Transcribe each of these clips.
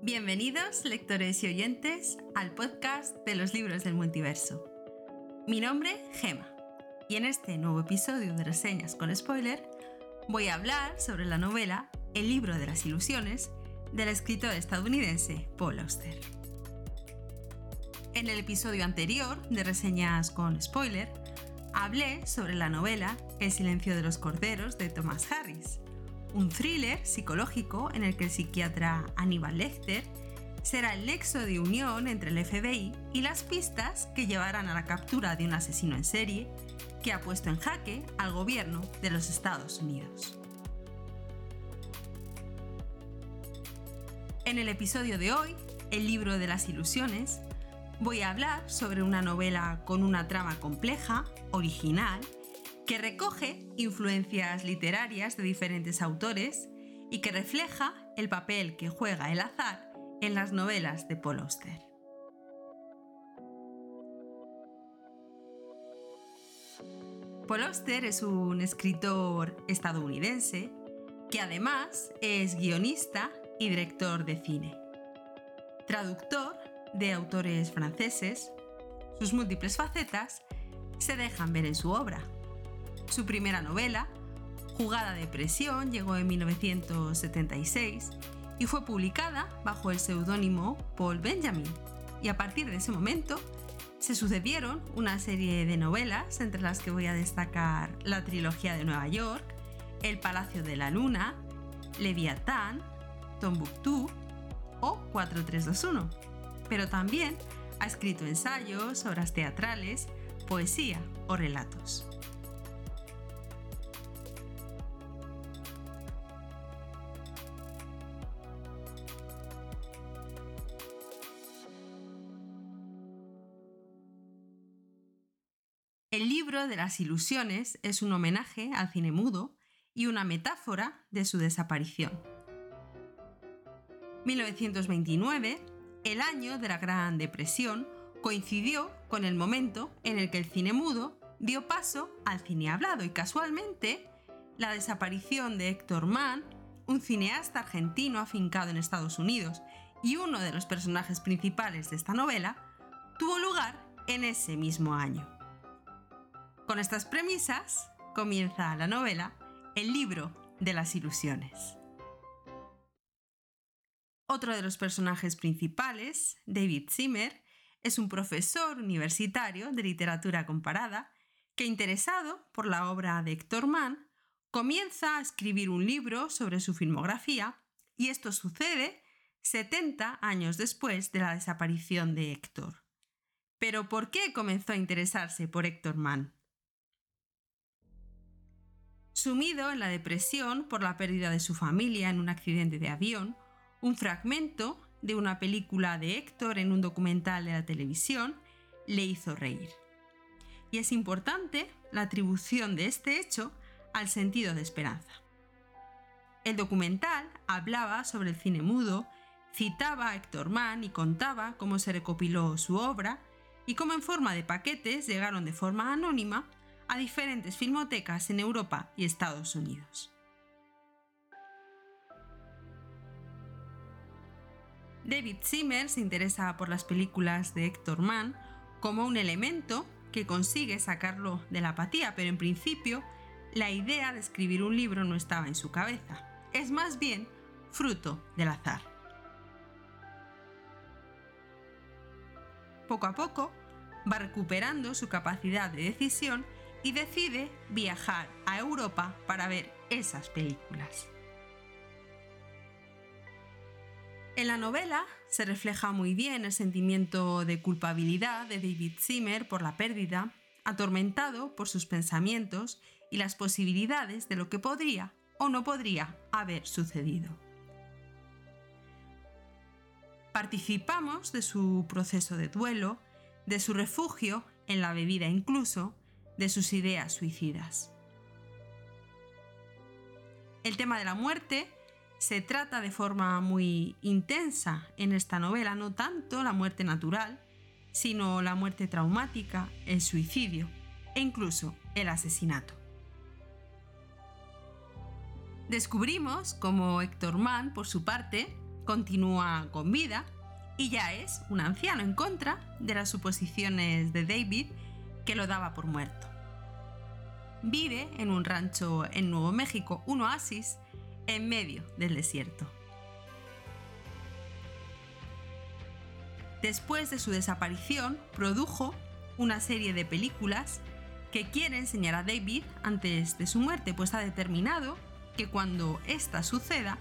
Bienvenidos, lectores y oyentes, al podcast de los libros del multiverso. Mi nombre, Gema, y en este nuevo episodio de Reseñas con Spoiler voy a hablar sobre la novela El libro de las ilusiones del escritor estadounidense Paul Auster. En el episodio anterior de Reseñas con Spoiler, hablé sobre la novela El silencio de los corderos de Thomas Harris, un thriller psicológico en el que el psiquiatra Aníbal Lecter será el nexo de unión entre el FBI y las pistas que llevarán a la captura de un asesino en serie que ha puesto en jaque al gobierno de los Estados Unidos. En el episodio de hoy, el libro de las ilusiones, voy a hablar sobre una novela con una trama compleja, original, que recoge influencias literarias de diferentes autores y que refleja el papel que juega el azar en las novelas de Paul Auster. Paul Auster es un escritor estadounidense que además es guionista y director de cine. Traductor de autores franceses, sus múltiples facetas se dejan ver en su obra. Su primera novela, Jugada de Presión, llegó en 1976 y fue publicada bajo el seudónimo Paul Benjamin. Y a partir de ese momento se sucedieron una serie de novelas, entre las que voy a destacar la trilogía de Nueva York, El Palacio de la Luna, Leviatán, Tombuctú o 4321. Pero también ha escrito ensayos, obras teatrales, poesía o relatos. El libro de las ilusiones es un homenaje al cine mudo y una metáfora de su desaparición. 1929, el año de la Gran Depresión, coincidió con el momento en el que el cine mudo dio paso al cine hablado y casualmente la desaparición de Héctor Mann, un cineasta argentino afincado en Estados Unidos y uno de los personajes principales de esta novela, tuvo lugar en ese mismo año. Con estas premisas comienza la novela El libro de las ilusiones. Otro de los personajes principales, David Zimmer, es un profesor universitario de literatura comparada que, interesado por la obra de Héctor Mann, comienza a escribir un libro sobre su filmografía y esto sucede 70 años después de la desaparición de Héctor. Pero ¿por qué comenzó a interesarse por Héctor Mann? Sumido en la depresión por la pérdida de su familia en un accidente de avión, un fragmento de una película de Héctor en un documental de la televisión le hizo reír. Y es importante la atribución de este hecho al sentido de esperanza. El documental hablaba sobre el cine mudo, citaba a Héctor Mann y contaba cómo se recopiló su obra y cómo en forma de paquetes llegaron de forma anónima a diferentes filmotecas en Europa y Estados Unidos. David Zimmer se interesa por las películas de Héctor Mann como un elemento que consigue sacarlo de la apatía, pero en principio la idea de escribir un libro no estaba en su cabeza, es más bien fruto del azar. Poco a poco va recuperando su capacidad de decisión y decide viajar a Europa para ver esas películas. En la novela se refleja muy bien el sentimiento de culpabilidad de David Zimmer por la pérdida, atormentado por sus pensamientos y las posibilidades de lo que podría o no podría haber sucedido. Participamos de su proceso de duelo, de su refugio en la bebida incluso, de sus ideas suicidas. El tema de la muerte se trata de forma muy intensa en esta novela, no tanto la muerte natural, sino la muerte traumática, el suicidio e incluso el asesinato. Descubrimos cómo Héctor Mann, por su parte, continúa con vida y ya es un anciano en contra de las suposiciones de David que lo daba por muerto. Vive en un rancho en Nuevo México, un oasis, en medio del desierto. Después de su desaparición, produjo una serie de películas que quiere enseñar a David antes de su muerte, pues ha determinado que cuando ésta suceda,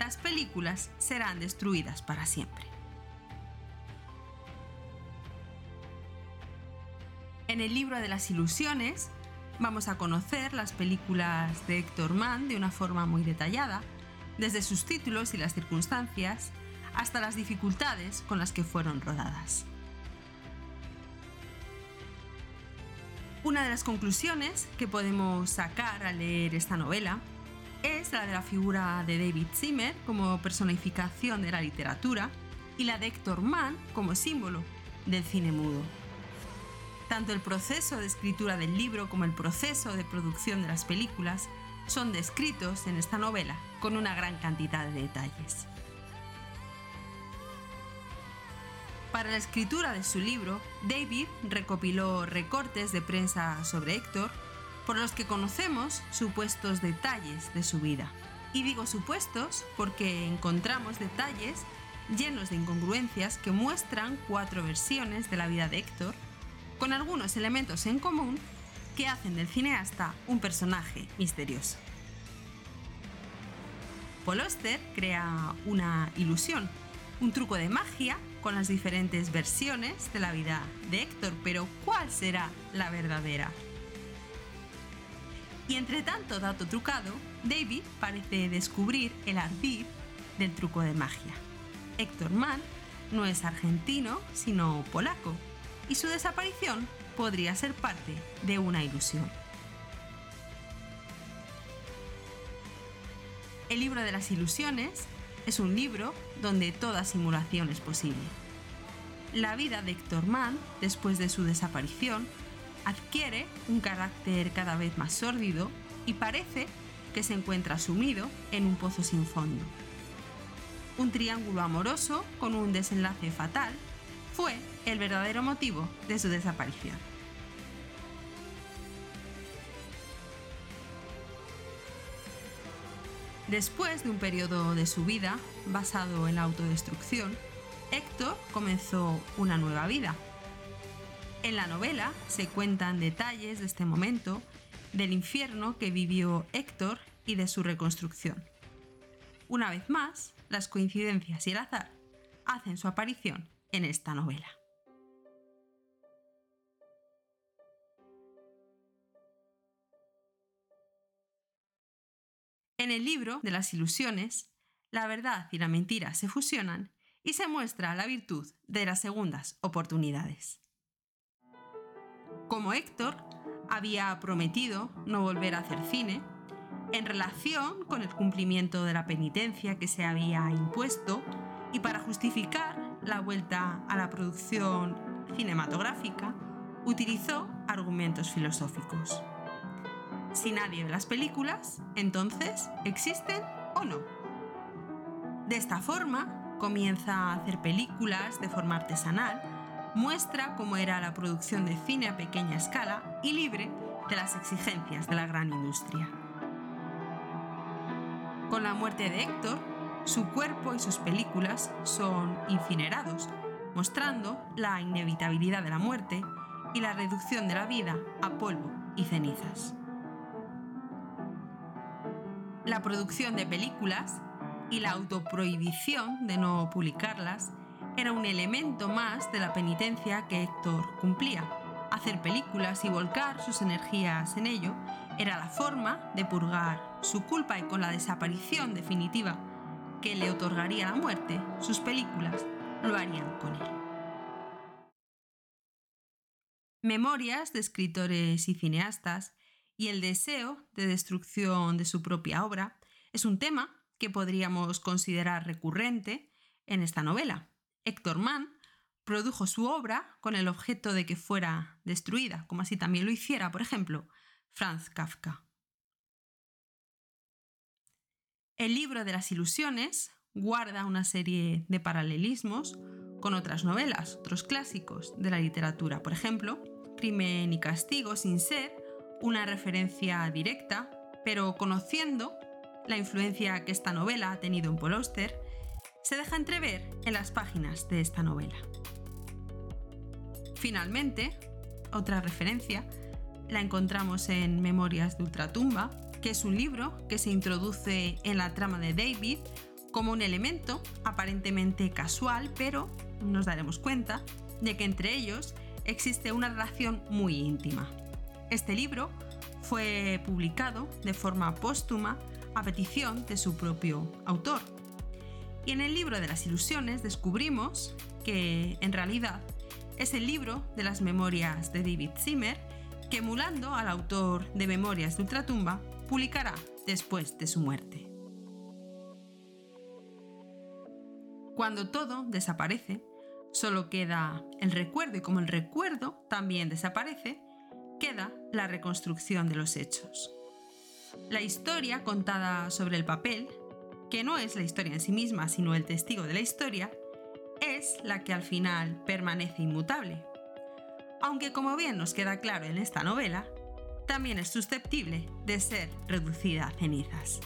las películas serán destruidas para siempre. En el libro de las ilusiones vamos a conocer las películas de Héctor Mann de una forma muy detallada, desde sus títulos y las circunstancias hasta las dificultades con las que fueron rodadas. Una de las conclusiones que podemos sacar al leer esta novela es la de la figura de David Zimmer como personificación de la literatura y la de Héctor Mann como símbolo del cine mudo. Tanto el proceso de escritura del libro como el proceso de producción de las películas son descritos en esta novela con una gran cantidad de detalles. Para la escritura de su libro, David recopiló recortes de prensa sobre Héctor, por los que conocemos supuestos detalles de su vida. Y digo supuestos porque encontramos detalles llenos de incongruencias que muestran cuatro versiones de la vida de Héctor, con algunos elementos en común que hacen del cineasta un personaje misterioso. Paul crea una ilusión, un truco de magia con las diferentes versiones de la vida de Héctor, pero ¿cuál será la verdadera? Y entre tanto dato trucado, David parece descubrir el ardid del truco de magia. Héctor Mann no es argentino, sino polaco, y su desaparición podría ser parte de una ilusión. El libro de las ilusiones es un libro donde toda simulación es posible. La vida de Héctor Mann, después de su desaparición, adquiere un carácter cada vez más sórdido y parece que se encuentra sumido en un pozo sin fondo. Un triángulo amoroso con un desenlace fatal fue el verdadero motivo de su desaparición. Después de un periodo de su vida basado en la autodestrucción, Héctor comenzó una nueva vida. En la novela se cuentan detalles de este momento, del infierno que vivió Héctor y de su reconstrucción. Una vez más, las coincidencias y el azar hacen su aparición en esta novela. En el libro de las ilusiones, la verdad y la mentira se fusionan y se muestra la virtud de las segundas oportunidades. Como Héctor había prometido no volver a hacer cine, en relación con el cumplimiento de la penitencia que se había impuesto y para justificar la vuelta a la producción cinematográfica, utilizó argumentos filosóficos. Si nadie ve las películas, entonces, ¿existen o no? De esta forma, comienza a hacer películas de forma artesanal, muestra cómo era la producción de cine a pequeña escala y libre de las exigencias de la gran industria. Con la muerte de Héctor, su cuerpo y sus películas son incinerados, mostrando la inevitabilidad de la muerte y la reducción de la vida a polvo y cenizas la producción de películas y la autoprohibición de no publicarlas era un elemento más de la penitencia que Héctor cumplía. Hacer películas y volcar sus energías en ello era la forma de purgar su culpa y con la desaparición definitiva que le otorgaría la muerte, sus películas lo harían con él. Memorias de escritores y cineastas y el deseo de destrucción de su propia obra es un tema que podríamos considerar recurrente en esta novela. Héctor Mann produjo su obra con el objeto de que fuera destruida, como así también lo hiciera, por ejemplo, Franz Kafka. El libro de las ilusiones guarda una serie de paralelismos con otras novelas, otros clásicos de la literatura. Por ejemplo, Crimen y Castigo, sin ser una referencia directa, pero conociendo la influencia que esta novela ha tenido en Paul se deja entrever en las páginas de esta novela. Finalmente, otra referencia la encontramos en Memorias de Ultratumba, que es un libro que se introduce en la trama de David como un elemento aparentemente casual, pero nos daremos cuenta de que entre ellos existe una relación muy íntima. Este libro fue publicado de forma póstuma a petición de su propio autor. Y en el libro de las ilusiones descubrimos que en realidad es el libro de las memorias de David Zimmer que emulando al autor de Memorias de Ultratumba publicará después de su muerte. Cuando todo desaparece, solo queda el recuerdo y como el recuerdo también desaparece, queda la reconstrucción de los hechos. La historia contada sobre el papel, que no es la historia en sí misma, sino el testigo de la historia, es la que al final permanece inmutable. Aunque como bien nos queda claro en esta novela, también es susceptible de ser reducida a cenizas.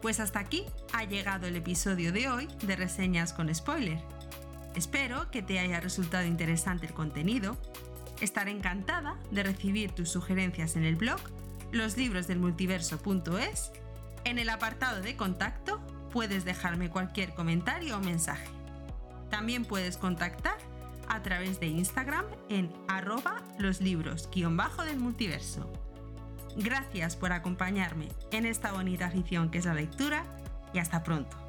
Pues hasta aquí ha llegado el episodio de hoy de Reseñas con Spoiler. Espero que te haya resultado interesante el contenido. Estaré encantada de recibir tus sugerencias en el blog loslibrodesdelmultiverso.es. En el apartado de contacto puedes dejarme cualquier comentario o mensaje. También puedes contactar a través de Instagram en arroba los libros-del multiverso. Gracias por acompañarme en esta bonita afición que es la lectura y hasta pronto.